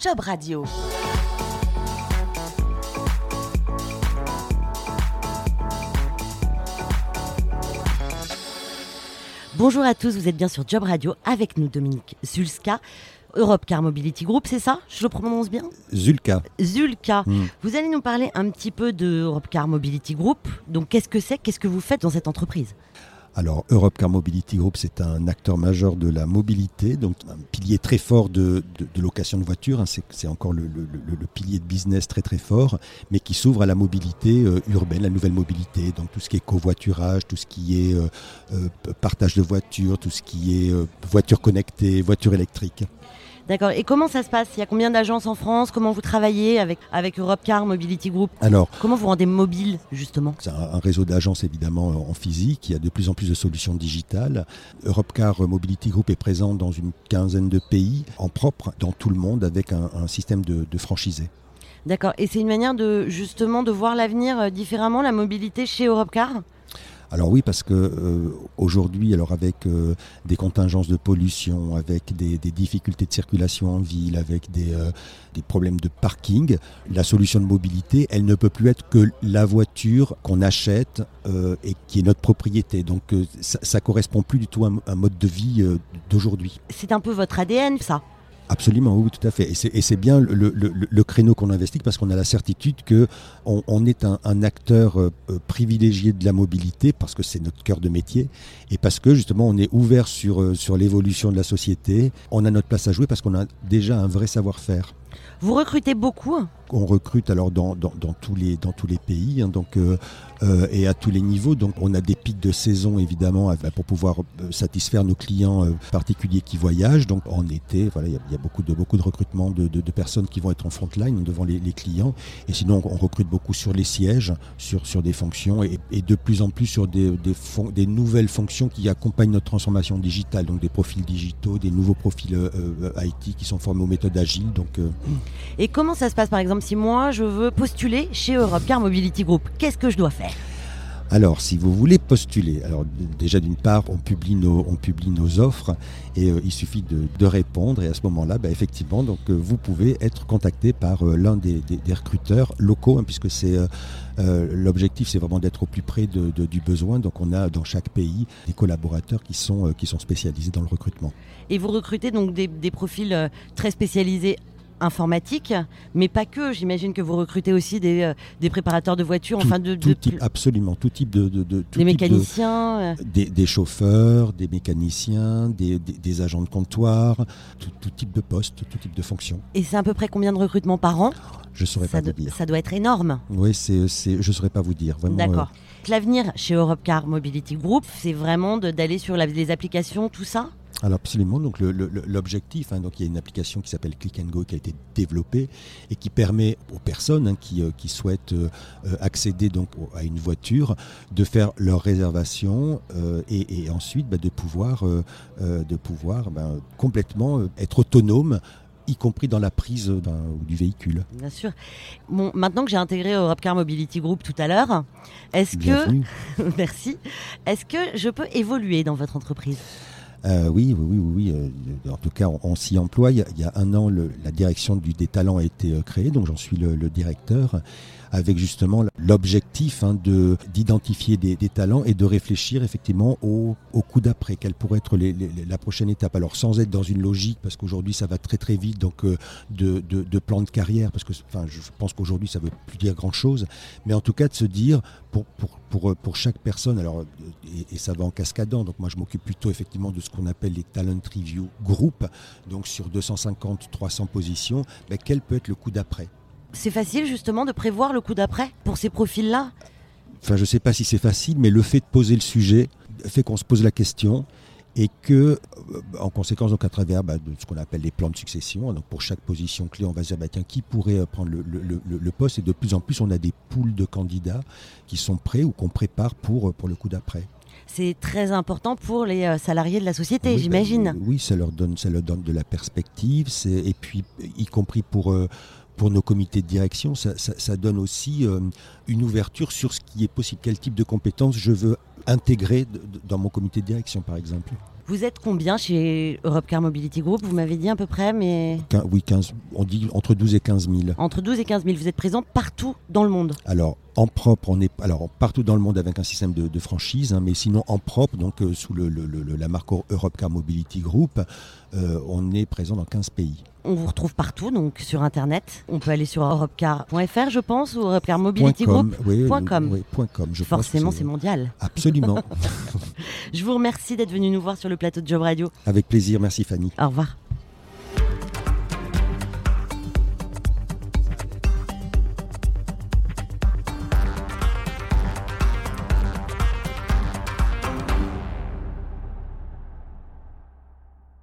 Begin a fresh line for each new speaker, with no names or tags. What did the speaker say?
Job Radio. Bonjour à tous, vous êtes bien sur Job Radio avec nous Dominique Zulska. Europe Car Mobility Group, c'est ça? Je le prononce bien?
Zulka.
Zulka.
Mm.
Vous allez nous parler un petit peu de Europe Car Mobility Group. Donc qu'est-ce que c'est? Qu'est-ce que vous faites dans cette entreprise?
Alors, Europe Car Mobility Group, c'est un acteur majeur de la mobilité, donc un pilier très fort de, location de voitures. hein. c'est, encore le, pilier de business très très fort, mais qui s'ouvre à la mobilité euh, urbaine, la nouvelle mobilité. Donc tout ce qui est covoiturage, tout ce qui est euh, euh, partage de voitures, tout ce qui est voitures connectées, voitures électriques.
D'accord. Et comment ça se passe? Il y a combien d'agences en France? Comment vous travaillez avec, avec Europe Car Mobility Group?
Alors,
Comment vous rendez mobile, justement?
C'est un, un réseau d'agences évidemment en physique. Il y a de plus en plus de solutions digitales. Europcar Mobility Group est présent dans une quinzaine de pays en propre dans tout le monde avec un, un système de, de franchisés.
D'accord. Et c'est une manière de justement de voir l'avenir euh, différemment, la mobilité chez Europe Car?
Alors oui, parce que euh, aujourd'hui, alors avec euh, des contingences de pollution, avec des, difficultés de circulation en ville, avec des, euh, problèmes de parking, la solution de mobilité, elle ne peut plus être que la voiture qu'on achète euh, et qui est notre propriété. Donc ça, correspond plus du tout à un, un mode de vie d'aujourd'hui.
C'est un peu votre ADN, ça?
Absolument, oui, tout à fait. Et c'est, bien le, le- le- le créneau qu'on investit parce qu'on a la certitude que on, est un, un acteur euh, euh, privilégié de la mobilité parce que c'est notre cœur de métier et parce que justement on est ouvert sur, euh, sur l'évolution de la société. On a notre place à jouer parce qu'on a déjà un vrai savoir-faire.
Vous recrutez beaucoup
On recrute alors dans, dans, tous, les, dans tous les pays hein, donc, euh, euh, et à tous les niveaux. Donc on a des pics de saison évidemment pour pouvoir euh, satisfaire nos clients particuliers qui voyagent. Donc en été, voilà, il y a- beaucoup de, beaucoup de recrutement de, de- personnes qui vont être en front line devant les, clients. Et sinon on recrute beaucoup sur les sièges, sur, sur des fonctions et, de plus en plus sur des, des, fon- des nouvelles fonctions qui accompagnent notre transformation digitale. Donc des profils digitaux, des nouveaux profils IT qui sont formés aux méthodes agiles. Donc
Et comment ça se passe, par exemple, si moi je veux postuler chez Europe Car Mobility Group Qu'est-ce que je dois faire?
Alors, si vous voulez postuler, alors déjà d'une part, on publie nos, on publie nos offres et euh, il suffit de, de répondre et à ce moment-là, bah, effectivement, donc euh, vous pouvez être contacté par euh, l'un des, des- des recruteurs locaux, hein, puisque c'est l'objectif, c'est vraiment d'être au plus près de- de- du besoin. Donc, on a dans chaque pays des collaborateurs qui sont qui sont spécialisés dans le recrutement.
Et vous recrutez donc des, des profils très spécialisés informatiques, mais pas que. J'imagine que vous recrutez aussi des, euh, des préparateurs de voitures,
Tout-
enfin de,
tout
de-
type, absolument, tout type de, de, de- tout
des
type
mécaniciens. euh.
des, des chauffeurs, des mécaniciens, des, des- agents de comptoir, tout, tout type de poste, tout type de fonction.
Et c'est à peu près combien de recrutements par an?
Je saurais
ça,
pas vous dire.
ça doit être énorme.
Oui, c'est, c'est, je ne saurais pas vous dire. Vraiment,
D'accord. L'avenir chez Europe Car Mobility Group, c'est vraiment d'aller sur la- les applications, tout ça?
euh, alors absolument. Donc l'objectif, hein, donc il y a une application qui s'appelle Click and Go qui a été développée et qui permet aux personnes hein, qui, euh, qui souhaitent euh, accéder donc à une voiture de faire leur réservation euh, et, et ensuite bah, de pouvoir, de pouvoir ben, complètement être autonome y compris dans la prise du véhicule.
Bien sûr. Bon, maintenant que j'ai intégré Europe Car Mobility Group tout à l'heure, est-ce que, merci, est-ce que je peux évoluer dans votre entreprise?
Euh, oui, oui, oui, oui. euh, en tout cas, on, s'y emploie. Il y, a, un an, la direction des talents a été euh, créée, donc j'en suis le, directeur, avec justement l'objectif hein, de d'identifier des, talents et de réfléchir effectivement au, coup d'après, quelle pourrait être la prochaine étape. Alors sans être dans une logique, parce qu'aujourd'hui ça va très très vite, donc de, de, de plan de carrière, parce que je pense qu'aujourd'hui ça veut plus dire grand chose, mais en tout cas de se dire pour, pour, pour, pour chaque personne, alors, et, et ça va en cascadant, donc moi je m'occupe plutôt effectivement de ce qu'on appelle les talent review group, donc sur 250-300 positions, ben, quel peut être le coup d'après?
C'est facile justement de prévoir le coup d'après pour ces profils-là?
Enfin, je ne sais pas si c'est facile, mais le fait de poser le sujet fait qu'on se pose la question et que, euh, en conséquence, donc à travers bah, de ce qu'on appelle les plans de succession, donc pour chaque position clé, on va se dire bah, tiens, qui pourrait euh, prendre le, le- le- le poste? Et de plus en plus, on a des poules de candidats qui sont prêts ou qu'on prépare pour, euh, pour le coup d'après.
C'est très important pour les salariés de la société,
Oui,
j'imagine.
bah, oui, ça leur donne, ça leur donne de la perspective, et puis y compris pour euh, pour nos comités de direction, ça, ça- ça donne aussi euh, une ouverture sur ce qui est possible, quel type de compétences je veux de- dans mon comité de direction, par exemple.
Vous êtes combien chez Europcar Mobility Group? Vous m'avez dit à peu près, mais...
oui, 15, on dit entre 12 et 15 000.
Entre 12 et 15 000, vous êtes présent partout dans le monde?
Alors, en propre, on est alors partout dans le monde avec un système de, franchise, hein, mais sinon en propre, donc euh, sous le, la marque Europcar Mobility Group, euh, on est présent dans 15 pays.
On vous retrouve partout, donc sur Internet. On peut aller sur europcar.fr, je pense, ou europcarmobilitygroup.com.
Oui, .com, je
Forcément, c'est mondial.
Absolument.
je vous remercie d'être venu nous voir sur le plateau de Job Radio.
Avec plaisir, merci Fanny.
Au revoir.